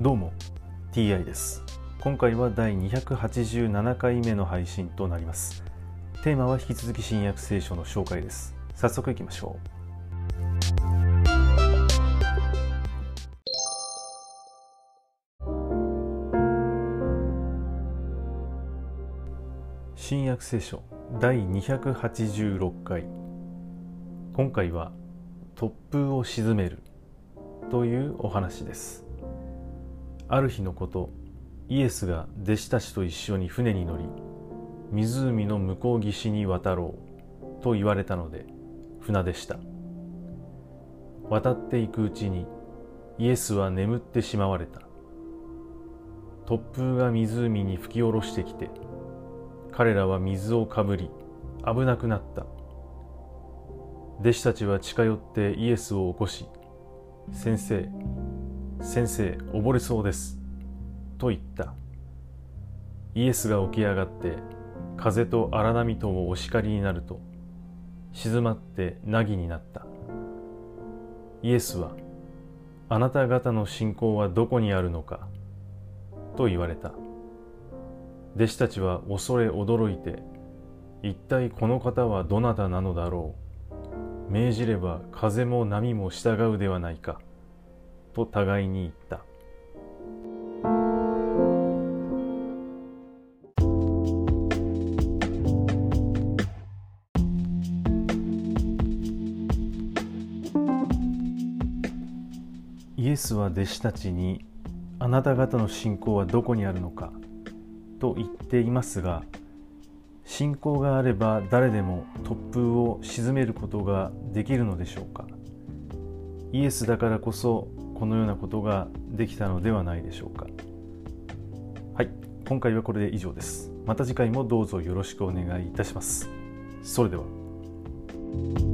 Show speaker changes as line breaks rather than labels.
どうも TI です。今回は第287回目の配信となります。テーマは引き続き新約聖書の紹介です。早速いきましょう。新約聖書第286回。今回は突風を鎮めるというお話です。ある日のことイエスが弟子たちと一緒に船に乗り湖の向こう岸に渡ろうと言われたので船でした。渡っていくうちにイエスは眠ってしまわれた。突風が湖に吹き下ろしてきて彼らは水をかぶり危なくなった。弟子たちは近寄ってイエスを起こし「先生先生溺れそうです」と言った。イエスが起き上がって風と荒波ともお叱りになると静まって凪になった。イエスは「あなた方の信仰はどこにあるのか?」と言われた。弟子たちは恐れ驚いて一体この方はどなたなのだろう。命じれば風も波も従うではないか。と互いに言った。イエスは弟子たちにあなた方の信仰はどこにあるのかと言っていますが信仰があれば誰でも突風を鎮めることができるのでしょうか。イエスだからこそこのようなことができたのではないでしょうか。はい。今回はこれで以上です。また次回もどうぞよろしくお願いいたします。それでは。